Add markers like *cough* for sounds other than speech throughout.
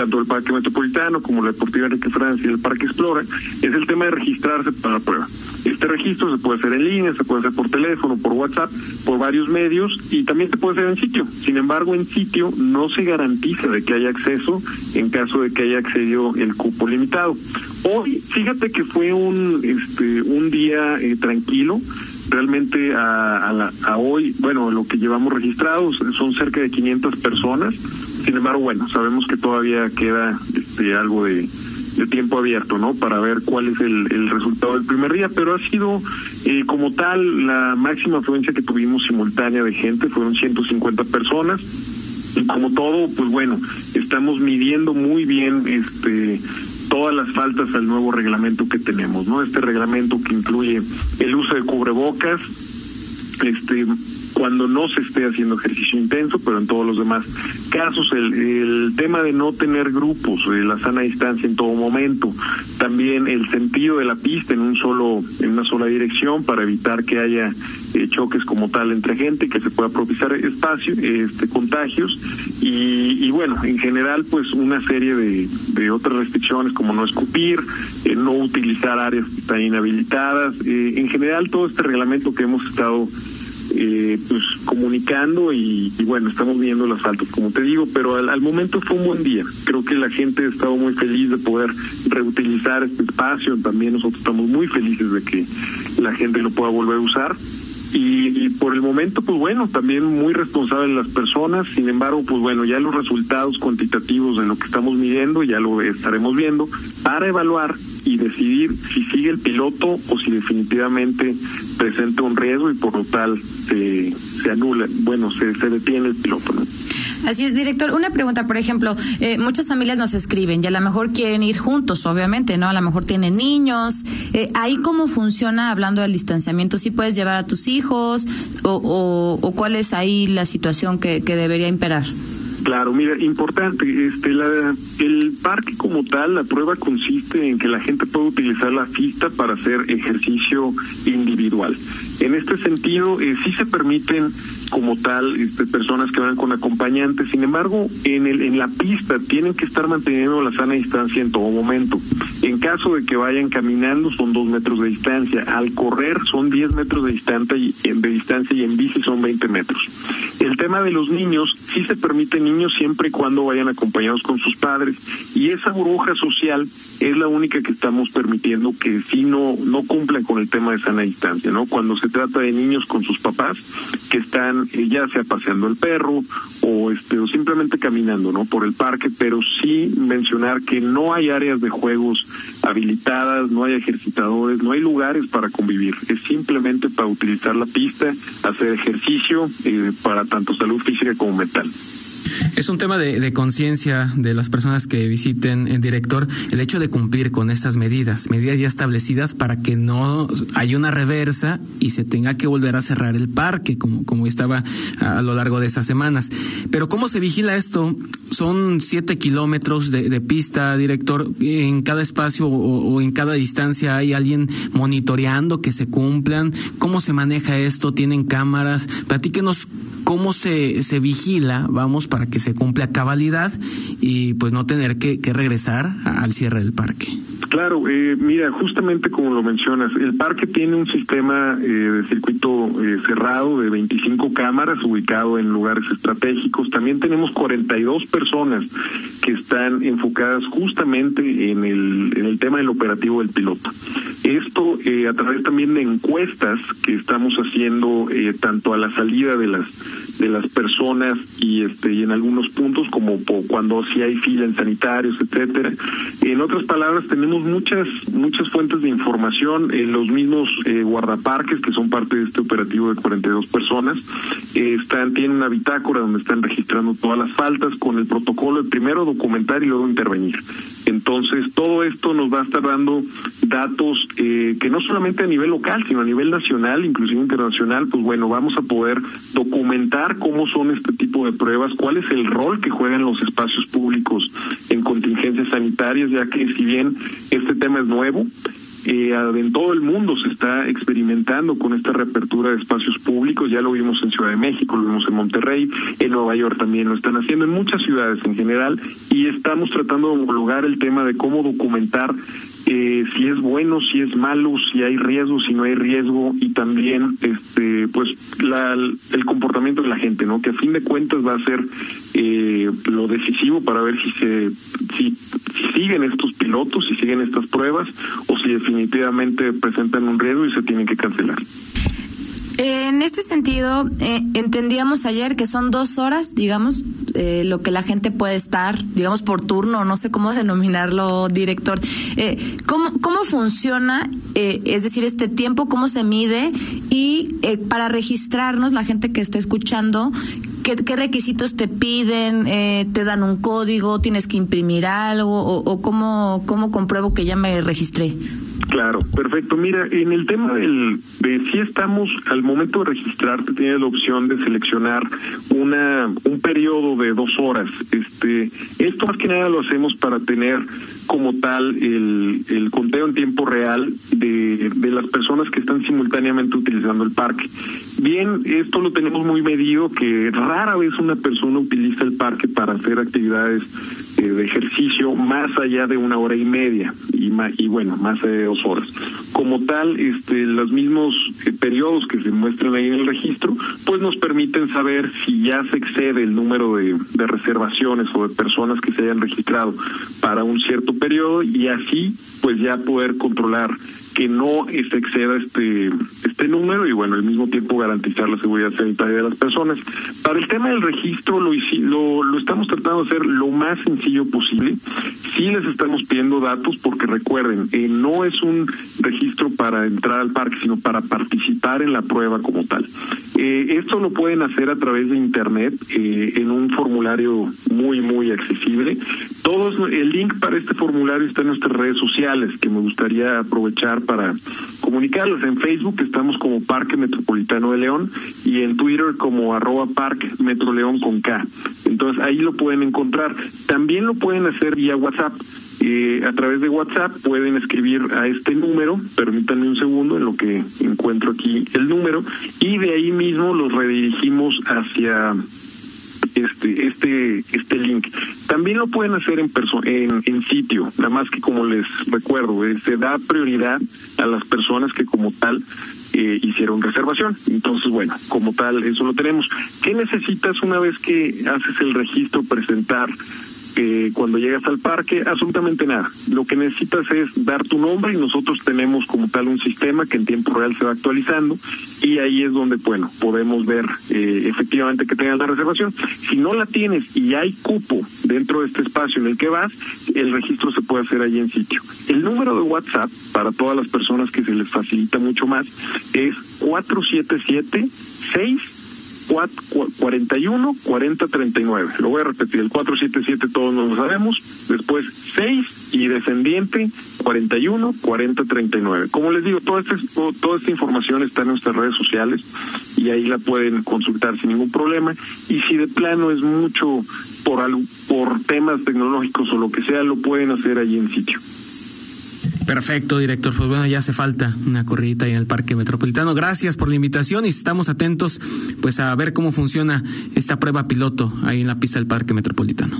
tanto el Parque Metropolitano como la Deportiva Enrique Francia y el Parque Explora, es el tema de registrarse para la prueba. Este registro se puede hacer en línea, se puede hacer por teléfono, por WhatsApp, por varios medios y también se puede hacer en sitio. Sin embargo, en sitio no se garantiza de que haya acceso en caso de que haya accedido el cupo limitado. Hoy, fíjate que fue un este un día eh, tranquilo realmente a, a, hoy, bueno, lo que llevamos registrados son cerca de 500 personas. Sin embargo, bueno, sabemos que todavía queda este, algo de, tiempo abierto, ¿no? Para ver cuál es el, el resultado del primer día, pero ha sido eh, como tal la máxima afluencia que tuvimos simultánea de gente, fueron 150 personas. Y como todo, pues bueno, estamos midiendo muy bien este todas las faltas al nuevo reglamento que tenemos, ¿no? Este reglamento que incluye el uso de cubrebocas, este cuando no se esté haciendo ejercicio intenso, pero en todos los demás casos el, tema de no tener grupos, de la sana distancia en todo momento, también el sentido de la pista en un solo en una sola dirección para evitar que haya eh, choques como tal entre gente, que se pueda propiciar espacio, este contagios y, y bueno, en general pues una serie de, de otras restricciones como no escupir, eh, no utilizar áreas que están inhabilitadas, eh, en general todo este reglamento que hemos estado eh, pues comunicando y, bueno, estamos viendo las faltas, como te digo, pero al, momento fue un buen día. Creo que la gente ha estado muy feliz de poder reutilizar este espacio. También nosotros estamos muy felices de que la gente lo pueda volver a usar. Y, y, por el momento, pues bueno, también muy responsable las personas. Sin embargo, pues bueno, ya los resultados cuantitativos de lo que estamos midiendo ya lo estaremos viendo para evaluar y decidir si sigue el piloto o si definitivamente presenta un riesgo y por lo tal se, se anula, bueno, se, se detiene el piloto. Así es, director. Una pregunta, por ejemplo, eh, muchas familias nos escriben y a lo mejor quieren ir juntos, obviamente, ¿no? A lo mejor tienen niños. Eh, ahí cómo funciona hablando del distanciamiento, si puedes llevar a tus hijos o, o, cuál es ahí la situación que debería imperar. Claro, mira, importante, este, la, el parque como tal, la prueba consiste en que la gente puede utilizar la pista para hacer ejercicio individual. En este sentido, eh, sí se permiten como tal este, personas que van con acompañantes, sin embargo, en, el, en la pista tienen que estar manteniendo la sana distancia en todo momento. En caso de que vayan caminando son dos metros de distancia, al correr son 10 metros de distancia y, de distancia y en bici son 20 metros. El tema de los niños, sí se permite niños siempre y cuando vayan acompañados con sus padres y esa burbuja social es la única que estamos permitiendo que sí no no cumplan con el tema de sana distancia, ¿no? Cuando se trata de niños con sus papás que están eh, ya sea paseando el perro o este o simplemente caminando, ¿no? Por el parque, pero sí mencionar que no hay áreas de juegos habilitadas, no hay ejercitadores, no hay lugares para convivir, es simplemente para utilizar la pista, hacer ejercicio eh, para tanto salud física como mental. Es un tema de, conciencia de las personas que visiten el director, el hecho de cumplir con estas medidas, medidas ya establecidas para que no haya una reversa y se tenga que volver a cerrar el parque, como, como estaba a, lo largo de estas semanas. Pero ¿cómo se vigila esto? Son siete kilómetros de, de pista, director. En cada espacio o, o en cada distancia hay alguien monitoreando que se cumplan. ¿Cómo se maneja esto? ¿Tienen cámaras? Platíquenos cómo se, se vigila, vamos, para que se cumpla cabalidad y pues no tener que, que regresar al cierre del parque. Claro, eh, mira, justamente como lo mencionas, el parque tiene un sistema eh, de circuito eh, cerrado de 25 cámaras ubicado en lugares estratégicos. También tenemos 42 personas que están enfocadas justamente en el, en el tema del operativo del piloto. Esto eh, a través también de encuestas que estamos haciendo eh, tanto a la salida de las de las personas y este y en algunos puntos como cuando si hay fila en sanitarios etcétera. En otras palabras tenemos muchas muchas fuentes de información en los mismos eh, guardaparques que son parte de este operativo de 42 personas. Están tienen una bitácora donde están registrando todas las faltas con el protocolo de primero documentar y luego intervenir entonces todo esto nos va a estar dando datos eh, que no solamente a nivel local sino a nivel nacional inclusive internacional. Pues bueno vamos a poder documentar cómo son este tipo de pruebas, cuál es el rol que juegan los espacios públicos en contingencias sanitarias, ya que si bien este tema es nuevo, eh, en todo el mundo se está experimentando con esta reapertura de espacios públicos, ya lo vimos en Ciudad de México, lo vimos en Monterrey, en Nueva York también lo están haciendo, en muchas ciudades en general, y estamos tratando de homologar el tema de cómo documentar eh, si es bueno, si es malo, si hay riesgo, si no hay riesgo. Y también este pues la, el comportamiento de la gente, ¿no? Que a fin de cuentas va a ser eh, lo decisivo para ver si se si, si siguen estos pilotos, si siguen estas pruebas o si definitivamente presentan un riesgo y se tienen que cancelar. En este sentido, eh, entendíamos ayer que son dos horas, digamos, eh, lo que la gente puede estar, digamos, por turno, no sé cómo *laughs* denominarlo, director. Eh, ¿cómo, ¿Cómo funciona, eh, es decir, este tiempo, cómo se mide? Y para registrarnos, la gente que está escuchando, ¿Qué, ¿Qué, requisitos te piden? Eh, ¿Te dan un código? ¿Tienes que imprimir algo? ¿O, o cómo, cómo compruebo que ya me registré? Claro, perfecto. Mira, en el tema del, de si estamos al momento de registrarte, tienes la opción de seleccionar una un periodo de dos horas. Este, esto más que nada lo hacemos para tener como tal el, el conteo en tiempo real de, de las personas que están simultáneamente utilizando el parque. Bien, esto lo tenemos muy medido que rara vez una persona utiliza el parque para hacer actividades de ejercicio más allá de una hora y media y, y bueno, más de dos horas. Como tal, este, los mismos eh, periodos que se muestran ahí en el registro, pues nos permiten saber si ya se excede el número de, reservaciones o de personas que se hayan registrado para un cierto periodo y así pues ya poder controlar que no se exceda este este número y bueno al mismo tiempo garantizar la seguridad sanitaria de las personas. Para el tema del registro lo lo, lo estamos tratando de hacer lo más sencillo posible. Sí les estamos pidiendo datos porque recuerden eh, no es un registro para entrar al parque sino para participar en la prueba como tal. Eh, esto lo pueden hacer a través de internet eh, en un formulario muy muy accesible. Todos el link para este formulario está en nuestras redes sociales que me gustaría aprovechar para comunicarles. En Facebook estamos como Parque Metropolitano de León y en Twitter como arroba Parque Metro León con K. Entonces ahí lo pueden encontrar. También lo pueden hacer vía WhatsApp. Eh, a través de WhatsApp pueden escribir a este número, permítanme un segundo en lo que encuentro aquí el número, y de ahí mismo los redirigimos hacia este este este link. También lo pueden hacer en en, en sitio, nada más que como les recuerdo, eh, se da prioridad a las personas que como tal eh, hicieron reservación. Entonces, bueno, como tal, eso lo tenemos. ¿Qué necesitas una vez que haces el registro, presentar eh, cuando llegas al parque, absolutamente nada. Lo que necesitas es dar tu nombre y nosotros tenemos como tal un sistema que en tiempo real se va actualizando y ahí es donde, bueno, podemos ver eh, efectivamente que tengas la reservación. Si no la tienes y hay cupo dentro de este espacio en el que vas, el registro se puede hacer ahí en sitio. El número de WhatsApp, para todas las personas que se les facilita mucho más, es 477 6 41 40 39. Lo voy a repetir, el 477 todos nos lo sabemos, después 6 y descendiente 41 40 39. Como les digo, toda esta, toda esta información está en nuestras redes sociales y ahí la pueden consultar sin ningún problema. Y si de plano es mucho por, por temas tecnológicos o lo que sea, lo pueden hacer allí en sitio. Perfecto, director. Pues bueno, ya hace falta una corridita ahí en el Parque Metropolitano. Gracias por la invitación y estamos atentos pues a ver cómo funciona esta prueba piloto ahí en la pista del Parque Metropolitano.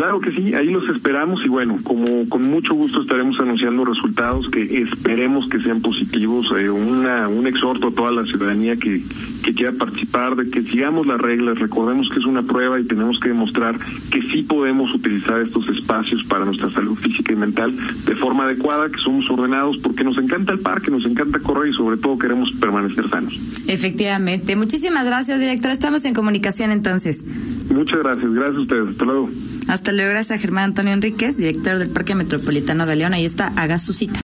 Claro que sí, ahí los esperamos y bueno, como con mucho gusto estaremos anunciando resultados que esperemos que sean positivos, eh, una, un exhorto a toda la ciudadanía que, que quiera participar, de que sigamos las reglas, recordemos que es una prueba y tenemos que demostrar que sí podemos utilizar estos espacios para nuestra salud física y mental de forma adecuada, que somos ordenados porque nos encanta el parque, nos encanta correr y sobre todo queremos permanecer sanos. Efectivamente, muchísimas gracias director, estamos en comunicación entonces. Muchas gracias, gracias a ustedes, hasta luego. Hasta luego, gracias a Germán Antonio Enríquez, director del Parque Metropolitano de León. Ahí está, haga su cita.